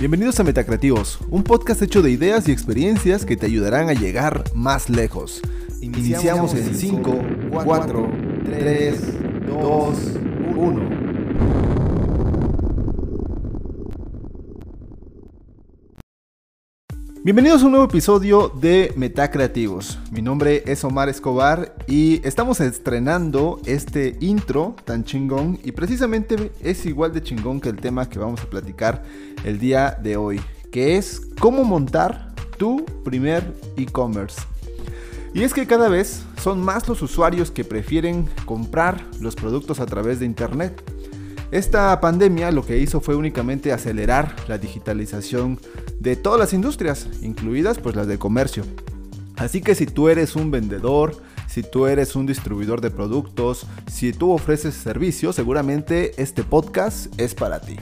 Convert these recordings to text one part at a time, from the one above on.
Bienvenidos a Metacreativos, un podcast hecho de ideas y experiencias que te ayudarán a llegar más lejos. Iniciamos en 5, 4, 3, 2, Bienvenidos a un nuevo episodio de Metacreativos. Mi nombre es Omar Escobar y estamos estrenando este intro tan chingón y precisamente es igual de chingón que el tema que vamos a platicar el día de hoy, que es cómo montar tu primer e-commerce. Y es que cada vez son más los usuarios que prefieren comprar los productos a través de internet. Esta pandemia lo que hizo fue únicamente acelerar la digitalización de todas las industrias, incluidas pues las de comercio. Así que si tú eres un vendedor, si tú eres un distribuidor de productos, si tú ofreces servicios, seguramente este podcast es para ti.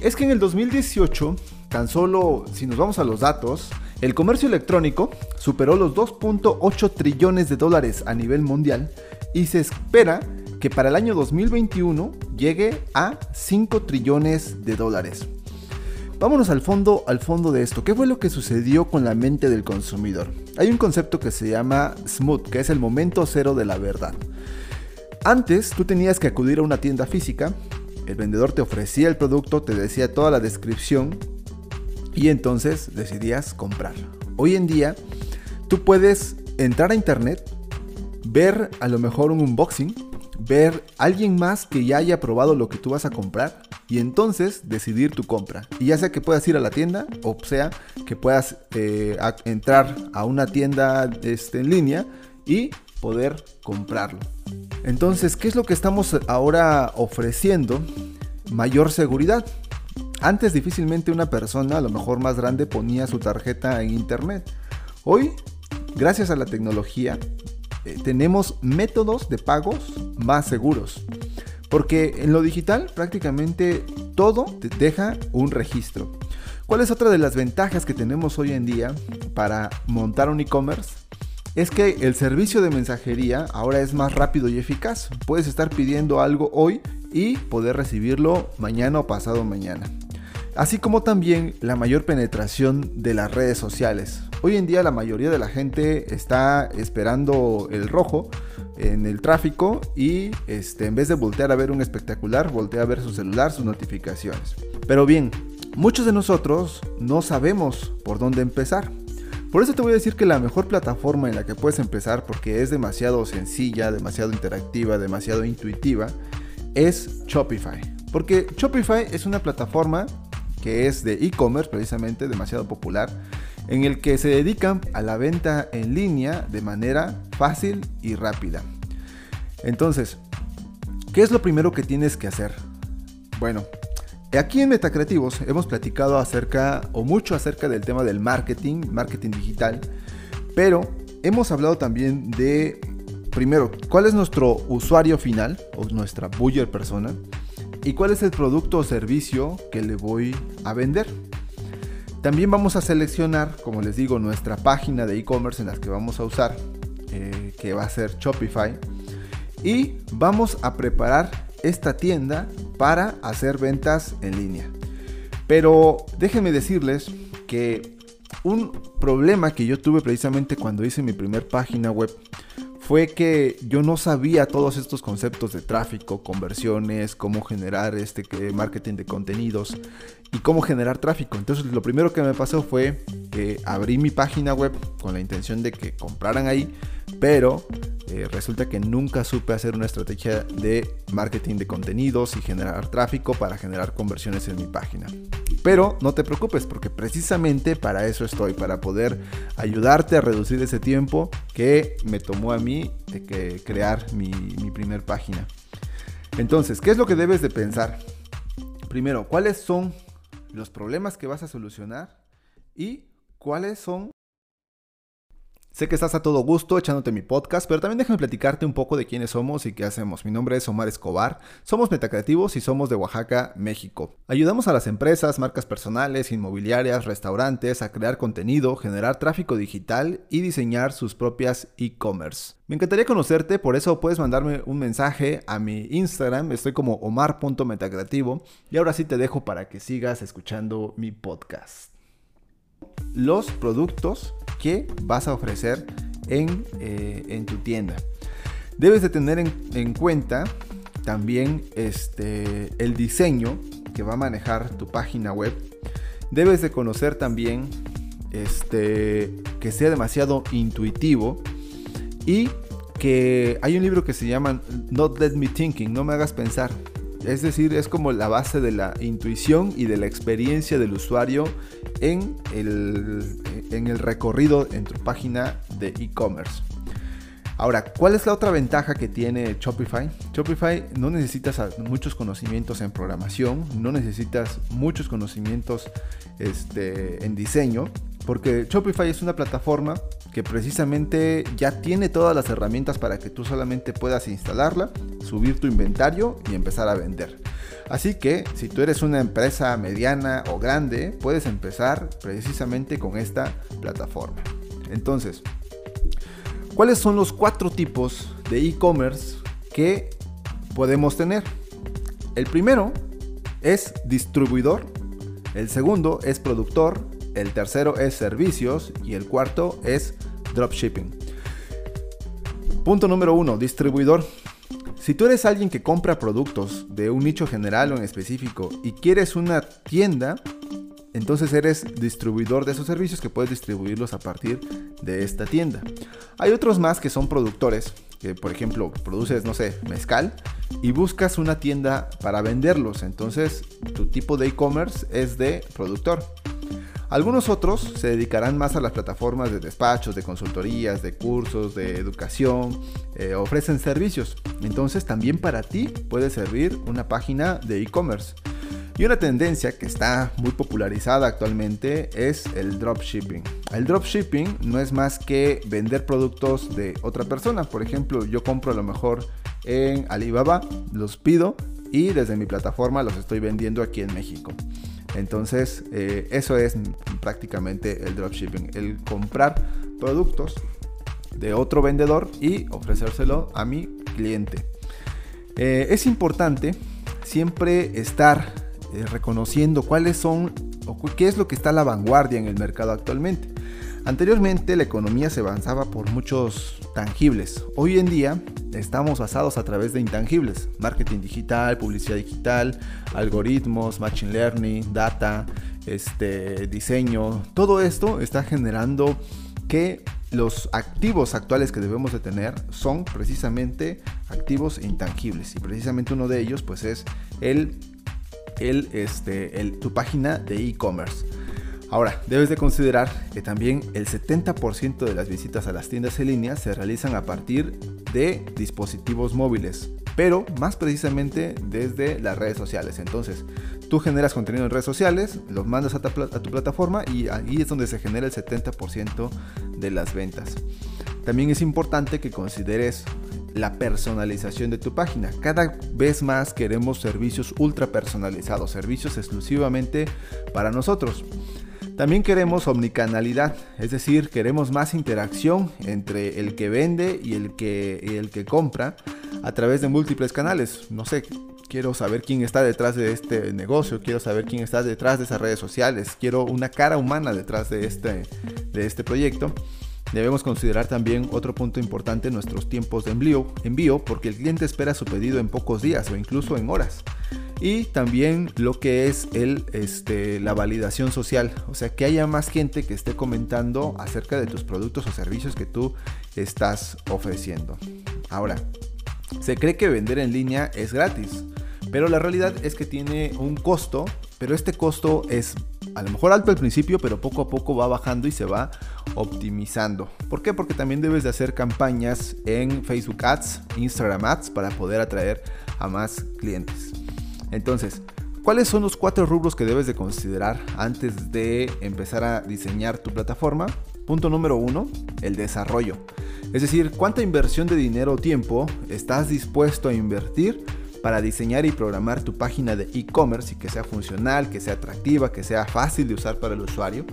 Es que en el 2018, tan solo si nos vamos a los datos, el comercio electrónico superó los 2.8 trillones de dólares a nivel mundial y se espera que para el año 2021 llegue a 5 trillones de dólares. Vámonos al fondo, al fondo de esto. ¿Qué fue lo que sucedió con la mente del consumidor? Hay un concepto que se llama smooth, que es el momento cero de la verdad. Antes tú tenías que acudir a una tienda física, el vendedor te ofrecía el producto, te decía toda la descripción y entonces decidías comprar. Hoy en día tú puedes entrar a internet, ver a lo mejor un unboxing, ver alguien más que ya haya probado lo que tú vas a comprar y entonces decidir tu compra. Y ya sea que puedas ir a la tienda o sea que puedas eh, entrar a una tienda este, en línea y poder comprarlo. Entonces, ¿qué es lo que estamos ahora ofreciendo? Mayor seguridad. Antes difícilmente una persona, a lo mejor más grande, ponía su tarjeta en internet. Hoy, gracias a la tecnología, eh, tenemos métodos de pagos más seguros. Porque en lo digital prácticamente todo te deja un registro. ¿Cuál es otra de las ventajas que tenemos hoy en día para montar un e-commerce? Es que el servicio de mensajería ahora es más rápido y eficaz. Puedes estar pidiendo algo hoy y poder recibirlo mañana o pasado mañana. Así como también la mayor penetración de las redes sociales. Hoy en día la mayoría de la gente está esperando el rojo en el tráfico y este, en vez de voltear a ver un espectacular, voltea a ver su celular, sus notificaciones. Pero bien, muchos de nosotros no sabemos por dónde empezar. Por eso te voy a decir que la mejor plataforma en la que puedes empezar, porque es demasiado sencilla, demasiado interactiva, demasiado intuitiva, es Shopify. Porque Shopify es una plataforma que es de e-commerce precisamente, demasiado popular, en el que se dedican a la venta en línea de manera fácil y rápida. Entonces, ¿qué es lo primero que tienes que hacer? Bueno, aquí en Metacreativos hemos platicado acerca o mucho acerca del tema del marketing, marketing digital, pero hemos hablado también de, primero, cuál es nuestro usuario final o nuestra buyer persona y cuál es el producto o servicio que le voy a vender. También vamos a seleccionar, como les digo, nuestra página de e-commerce en la que vamos a usar, eh, que va a ser Shopify. Y vamos a preparar esta tienda para hacer ventas en línea. Pero déjenme decirles que un problema que yo tuve precisamente cuando hice mi primer página web fue que yo no sabía todos estos conceptos de tráfico, conversiones, cómo generar este marketing de contenidos y cómo generar tráfico. Entonces lo primero que me pasó fue que abrí mi página web con la intención de que compraran ahí, pero eh, resulta que nunca supe hacer una estrategia de marketing de contenidos y generar tráfico para generar conversiones en mi página. Pero no te preocupes porque precisamente para eso estoy, para poder ayudarte a reducir ese tiempo que me tomó a mí de crear mi, mi primer página. Entonces, ¿qué es lo que debes de pensar? Primero, ¿cuáles son los problemas que vas a solucionar? Y cuáles son Sé que estás a todo gusto echándote mi podcast, pero también déjame platicarte un poco de quiénes somos y qué hacemos. Mi nombre es Omar Escobar, somos metacreativos y somos de Oaxaca, México. Ayudamos a las empresas, marcas personales, inmobiliarias, restaurantes a crear contenido, generar tráfico digital y diseñar sus propias e-commerce. Me encantaría conocerte, por eso puedes mandarme un mensaje a mi Instagram, estoy como omar.metacreativo y ahora sí te dejo para que sigas escuchando mi podcast. Los productos que vas a ofrecer en, eh, tu tienda. Debes de tener en, cuenta también este, el diseño que va a manejar tu página web. Debes de conocer también este, que sea demasiado intuitivo y que hay un libro que se llama Not Let Me Thinking, no me hagas pensar. Es decir, es como la base de la intuición y de la experiencia del usuario en el, recorrido en tu página de e-commerce. Ahora, ¿cuál es la otra ventaja que tiene Shopify? Shopify no necesitas muchos conocimientos en programación, no necesitas muchos conocimientos este, en diseño, porque Shopify es una plataforma que precisamente ya tiene todas las herramientas para que tú solamente puedas instalarla, subir tu inventario y empezar a vender. Así que si tú eres una empresa mediana o grande, puedes empezar precisamente con esta plataforma. Entonces, ¿cuáles son los cuatro tipos de e-commerce que podemos tener? El primero es distribuidor, el segundo es productor, el tercero es servicios y el cuarto es dropshipping. Punto número uno, distribuidor. Si tú eres alguien que compra productos de un nicho general o en específico y quieres una tienda, entonces eres distribuidor de esos servicios que puedes distribuirlos a partir de esta tienda. Hay otros más que son productores, que por ejemplo produces, no sé, mezcal y buscas una tienda para venderlos. Entonces tu tipo de e-commerce es de productor. Algunos otros se dedicarán más a las plataformas de despachos, de consultorías, de cursos, de educación, eh, ofrecen servicios. Entonces también para ti puede servir una página de e-commerce. Y una tendencia que está muy popularizada actualmente es el dropshipping. El dropshipping no es más que vender productos de otra persona. Por ejemplo, yo compro a lo mejor en Alibaba, los pido y desde mi plataforma los estoy vendiendo aquí en México. Entonces, eh, eso es prácticamente el dropshipping, el comprar productos de otro vendedor y ofrecérselo a mi cliente. Eh, es importante siempre estar eh, reconociendo cuáles son o qué es lo que está a la vanguardia en el mercado actualmente. Anteriormente la economía se avanzaba por muchos tangibles. Hoy en día estamos basados a través de intangibles. Marketing digital, publicidad digital, algoritmos, machine learning, data, este, diseño. Todo esto está generando que los activos actuales que debemos de tener son precisamente activos intangibles. Y precisamente uno de ellos pues es el, el, este, el, tu página de e-commerce. Ahora, debes de considerar que también el 70% de las visitas a las tiendas en línea se realizan a partir de dispositivos móviles, pero más precisamente desde las redes sociales. Entonces, tú generas contenido en redes sociales, los mandas a tu, plataforma y ahí es donde se genera el 70% de las ventas. También es importante que consideres la personalización de tu página. Cada vez más queremos servicios ultra personalizados, servicios exclusivamente para nosotros. También queremos omnicanalidad, es decir, queremos más interacción entre el que vende y el que, el que compra a través de múltiples canales. No sé, quiero saber quién está detrás de este negocio, quiero saber quién está detrás de esas redes sociales, quiero una cara humana detrás de este, de este proyecto. Debemos considerar también otro punto importante nuestros tiempos de envío, envío porque el cliente espera su pedido en pocos días o incluso en horas y también lo que es el, este, la validación social, o sea, que haya más gente que esté comentando acerca de tus productos o servicios que tú estás ofreciendo. Ahora, se cree que vender en línea es gratis, pero la realidad es que tiene un costo, pero este costo es a lo mejor alto al principio, pero poco a poco va bajando y se va optimizando. ¿Por qué? Porque también debes de hacer campañas en Facebook Ads, Instagram Ads para poder atraer a más clientes. Entonces, ¿cuáles son los cuatro rubros que debes de considerar antes de empezar a diseñar tu plataforma? Punto número uno, el desarrollo. Es decir, cuánta inversión de dinero o tiempo estás dispuesto a invertir para diseñar y programar tu página de e-commerce y que sea funcional, que sea atractiva, que sea fácil de usar para el usuario.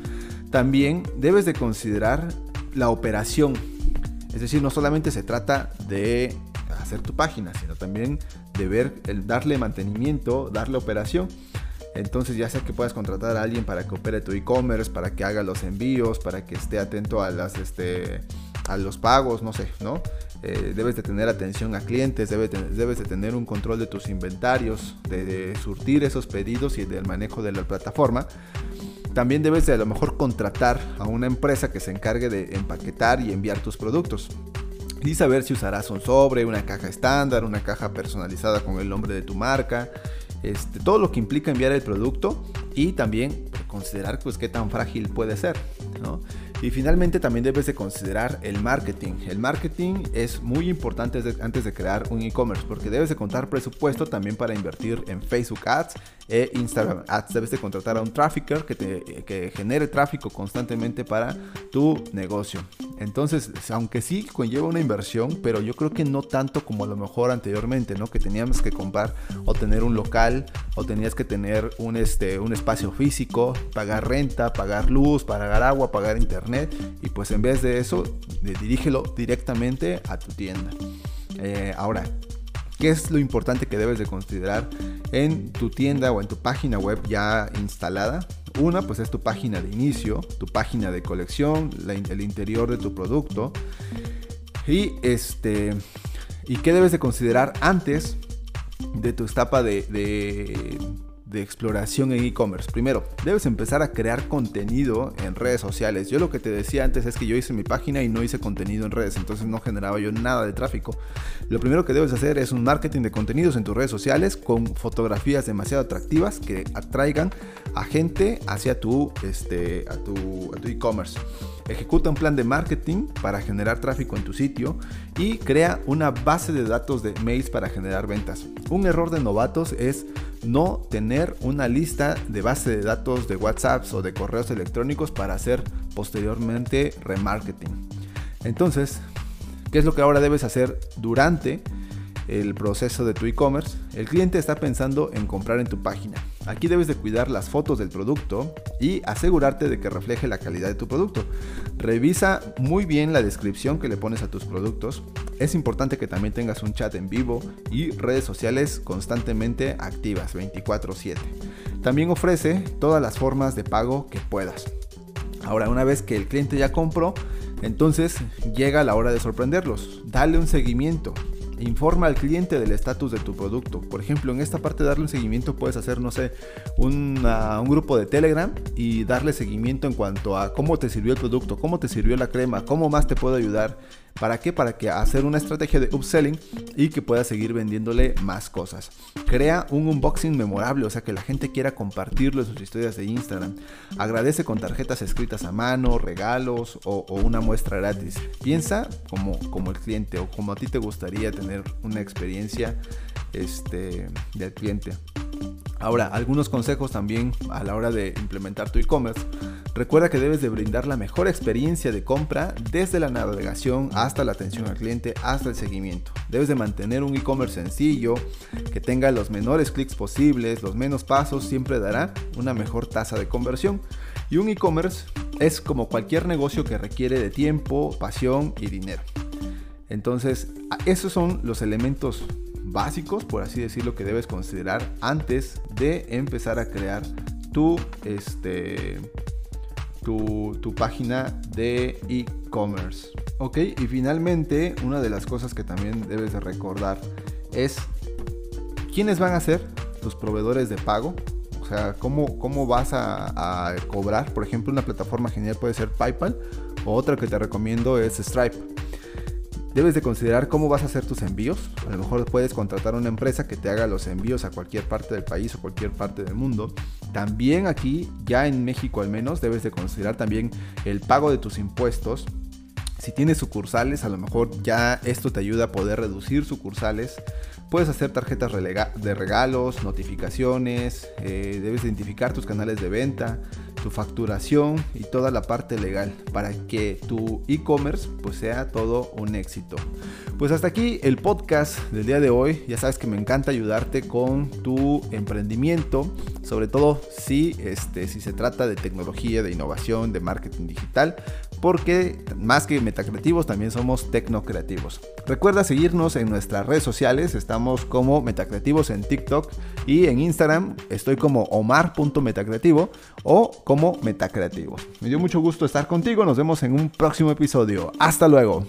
También debes de considerar la operación. Es decir, no solamente se trata de hacer tu página, sino también de ver, el darle mantenimiento, darle operación. Entonces ya sea que puedas contratar a alguien para que opere tu e-commerce, para que haga los envíos, para que esté atento a, las, este, a los pagos, no sé, ¿no? Eh, debes de tener atención a clientes, debes de, debes de tener un control de tus inventarios, de, surtir esos pedidos y del manejo de la plataforma. También debes de a lo mejor contratar a una empresa que se encargue de empaquetar y enviar tus productos y saber si usarás un sobre, una caja estándar, una caja personalizada con el nombre de tu marca, este, todo lo que implica enviar el producto y también considerar pues qué tan frágil puede ser. Y finalmente también debes de considerar el marketing. El marketing es muy importante antes de crear un e-commerce porque debes de contar presupuesto también para invertir en Facebook Ads e Instagram Ads. Debes de contratar a un trafficker que, te, que genere tráfico constantemente para tu negocio. Entonces, aunque sí conlleva una inversión, pero yo creo que no tanto como a lo mejor anteriormente, ¿no? Que teníamos que comprar o tener un local o tenías que tener un, este, un espacio físico, pagar renta, pagar luz, pagar agua, pagar internet y pues en vez de eso, dirígelo directamente a tu tienda. Eh, ahora, ¿qué es lo importante que debes de considerar en tu tienda o en tu página web ya instalada? Una, pues es tu página de inicio, tu página de colección, el interior de tu producto. Y este. ¿Y qué debes de considerar antes de tu etapa de exploración en e-commerce. Primero, debes empezar a crear contenido en redes sociales. Yo lo que te decía antes es que yo hice mi página y no hice contenido en redes, entonces no generaba yo nada de tráfico. Lo primero que debes hacer es un marketing de contenidos en tus redes sociales con fotografías demasiado atractivas que atraigan a gente hacia tu este a tu e-commerce. Ejecuta un plan de marketing para generar tráfico en tu sitio y crea una base de datos de mails para generar ventas. Un error de novatos es no tener una lista de base de datos de WhatsApp o de correos electrónicos para hacer posteriormente remarketing. Entonces, ¿qué es lo que ahora debes hacer durante el proceso de tu e-commerce, el cliente está pensando en comprar en tu página. Aquí debes de cuidar las fotos del producto y asegurarte de que refleje la calidad de tu producto. Revisa muy bien la descripción que le pones a tus productos. Es importante que también tengas un chat en vivo y redes sociales constantemente activas 24/7. También ofrece todas las formas de pago que puedas. Ahora, una vez que el cliente ya compró, entonces llega la hora de sorprenderlos. Dale un seguimiento. Informa al cliente del estatus de tu producto. Por ejemplo, en esta parte de darle un seguimiento puedes hacer, no sé, un grupo de Telegram y darle seguimiento en cuanto a cómo te sirvió el producto, cómo te sirvió la crema, cómo más te puedo ayudar. ¿Para qué? Para que hacer una estrategia de upselling y que puedas seguir vendiéndole más cosas. Crea un unboxing memorable, o sea que la gente quiera compartirlo en sus historias de Instagram. Agradece con tarjetas escritas a mano, regalos o, una muestra gratis. Piensa como, como el cliente o como a ti te gustaría tener una experiencia este, del cliente. Ahora, algunos consejos también a la hora de implementar tu e-commerce. Recuerda que debes de brindar la mejor experiencia de compra desde la navegación hasta la atención al cliente, hasta el seguimiento. Debes de mantener un e-commerce sencillo, que tenga los menores clics posibles, los menos pasos, siempre dará una mejor tasa de conversión. Y un e-commerce es como cualquier negocio que requiere de tiempo, pasión y dinero. Entonces, esos son los elementos básicos, por así decirlo, que debes considerar antes de empezar a crear tu, este, tu, tu página de e-commerce. Ok, y finalmente, una de las cosas que también debes de recordar es quiénes van a ser tus proveedores de pago. O sea, cómo, cómo vas a, a cobrar. Por ejemplo, una plataforma genial puede ser PayPal. O otra que te recomiendo es Stripe. Debes de considerar cómo vas a hacer tus envíos. A lo mejor puedes contratar una empresa que te haga los envíos a cualquier parte del país o cualquier parte del mundo. También aquí, ya en México al menos, debes de considerar también el pago de tus impuestos. Si tienes sucursales, a lo mejor ya esto te ayuda a poder reducir sucursales. Puedes hacer tarjetas de regalos, notificaciones, eh, debes identificar tus canales de venta tu facturación y toda la parte legal para que tu e-commerce pues sea todo un éxito. Pues hasta aquí el podcast del día de hoy. Ya sabes que me encanta ayudarte con tu emprendimiento, sobre todo si, este, si se trata de tecnología, de innovación, de marketing digital, porque más que metacreativos también somos tecnocreativos. Recuerda seguirnos en nuestras redes sociales, estamos como metacreativos en TikTok y en Instagram estoy como omar.metacreativo o como metacreativos. Me dio mucho gusto estar contigo, nos vemos en un próximo episodio. Hasta luego.